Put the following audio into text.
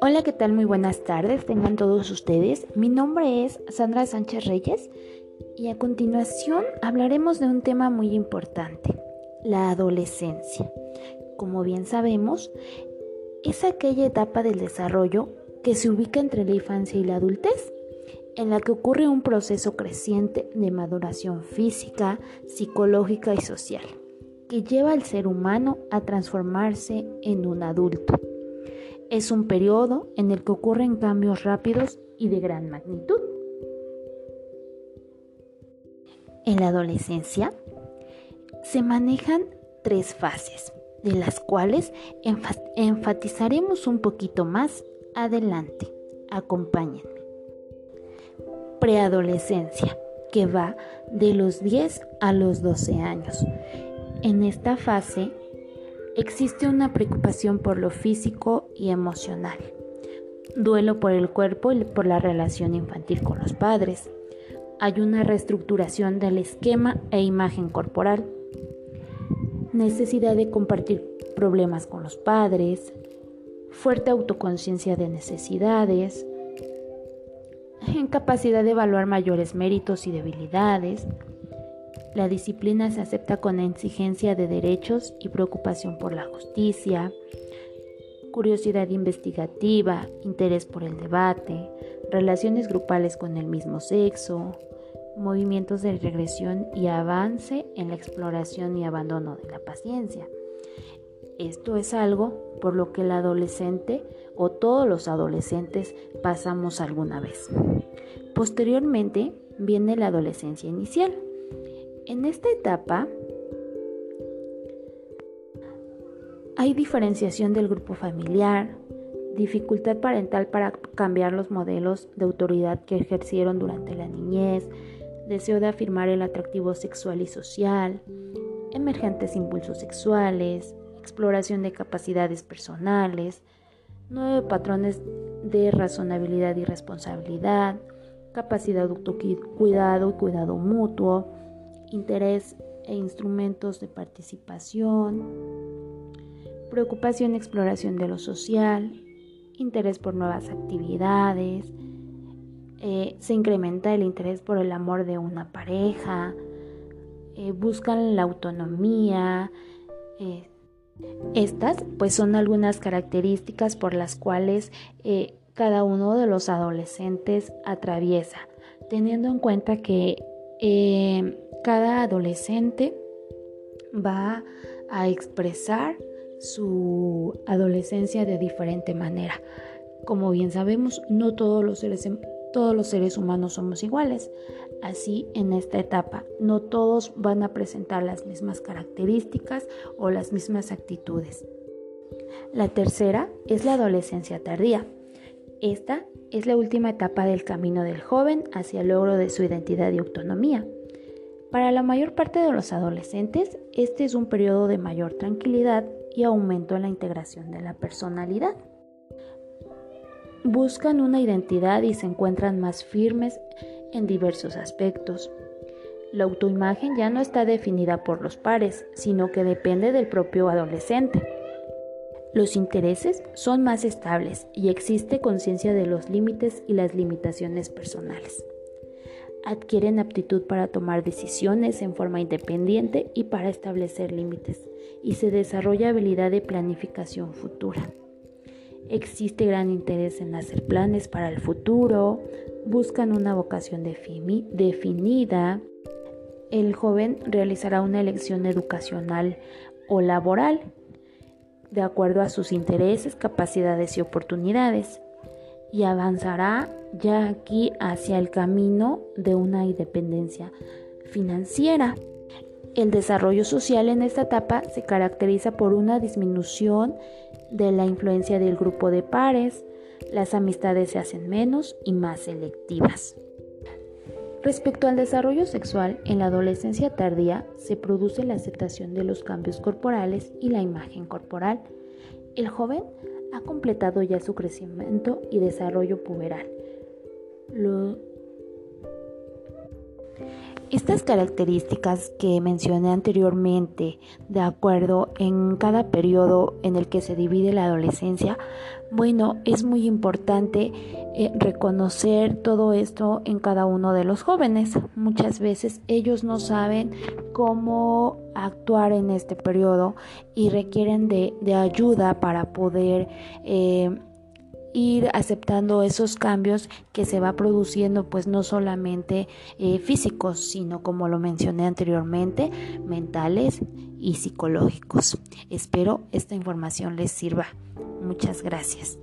Hola, ¿qué tal? Muy buenas tardes, tengan todos ustedes. Mi nombre es Sandra Sánchez Reyes y a continuación hablaremos de un tema muy importante, la adolescencia. Como bien sabemos, es aquella etapa del desarrollo que se ubica entre la infancia y la adultez en la que ocurre un proceso creciente de maduración física, psicológica y social, que lleva al ser humano a transformarse en un adulto. Es un periodo en el que ocurren cambios rápidos y de gran magnitud. En la adolescencia se manejan tres fases, de las cuales enfatizaremos un poquito más adelante. Acompáñenme preadolescencia, que va de los 10 a los 12 años. En esta fase existe una preocupación por lo físico y emocional, duelo por el cuerpo y por la relación infantil con los padres. Hay una reestructuración del esquema e imagen corporal, necesidad de compartir problemas con los padres, fuerte autoconciencia de necesidades, en capacidad de evaluar mayores méritos y debilidades. La disciplina se acepta con exigencia de derechos y preocupación por la justicia, curiosidad investigativa, interés por el debate, relaciones grupales con el mismo sexo, movimientos de regresión y avance en la exploración y abandono de la paciencia. Esto es algo por lo que el adolescente o todos los adolescentes pasamos alguna vez. Posteriormente viene la adolescencia inicial. En esta etapa hay diferenciación del grupo familiar, dificultad parental para cambiar los modelos de autoridad que ejercieron durante la niñez, deseo de afirmar el atractivo sexual y social, emergentes impulsos sexuales, exploración de capacidades personales, nueve patrones de razonabilidad y responsabilidad, capacidad de autocuidado y cuidado mutuo, interés e instrumentos de participación, preocupación y exploración de lo social, interés por nuevas actividades, eh, se incrementa el interés por el amor de una pareja, eh, buscan la autonomía, eh, estas pues son algunas características por las cuales cada uno de los adolescentes atraviesa, teniendo en cuenta que cada adolescente va a expresar su adolescencia de diferente manera. Como bien sabemos, no todos los seres todos los seres humanos somos iguales. Así, en esta etapa, no todos van a presentar las mismas características o las mismas actitudes. La tercera es la adolescencia tardía. Esta es la última etapa del camino del joven hacia el logro de su identidad y autonomía. Para la mayor parte de los adolescentes, este es un periodo de mayor tranquilidad y aumento en la integración de la personalidad buscan una identidad y se encuentran más firmes en diversos aspectos. La autoimagen ya no está definida por los pares, sino que depende del propio adolescente. Los intereses son más estables y existe conciencia de los límites y las limitaciones personales. Adquieren aptitud para tomar decisiones en forma independiente y para establecer límites, y se desarrolla habilidad de planificación futura. Existe gran interés en hacer planes para el futuro, buscan una vocación definida. El joven realizará una elección educacional o laboral de acuerdo a sus intereses, capacidades y oportunidades y avanzará ya aquí hacia el camino de una independencia financiera. El desarrollo social en esta etapa se caracteriza por una disminución de la influencia del grupo de pares, las amistades se hacen menos y más selectivas. Respecto al desarrollo sexual, en la adolescencia tardía se produce la aceptación de los cambios corporales y la imagen corporal. El joven ha completado ya su crecimiento y desarrollo puberal. Estas características que mencioné anteriormente, de acuerdo en cada periodo en el que se divide la adolescencia, bueno, es muy importante eh, reconocer todo esto en cada uno de los jóvenes. Muchas veces ellos no saben cómo actuar en este periodo y requieren de, ayuda para poder eh, ir aceptando esos cambios que se va produciendo, pues no solamente eh, físicos, sino como lo mencioné anteriormente, mentales y psicológicos. Espero esta información les sirva. Muchas gracias.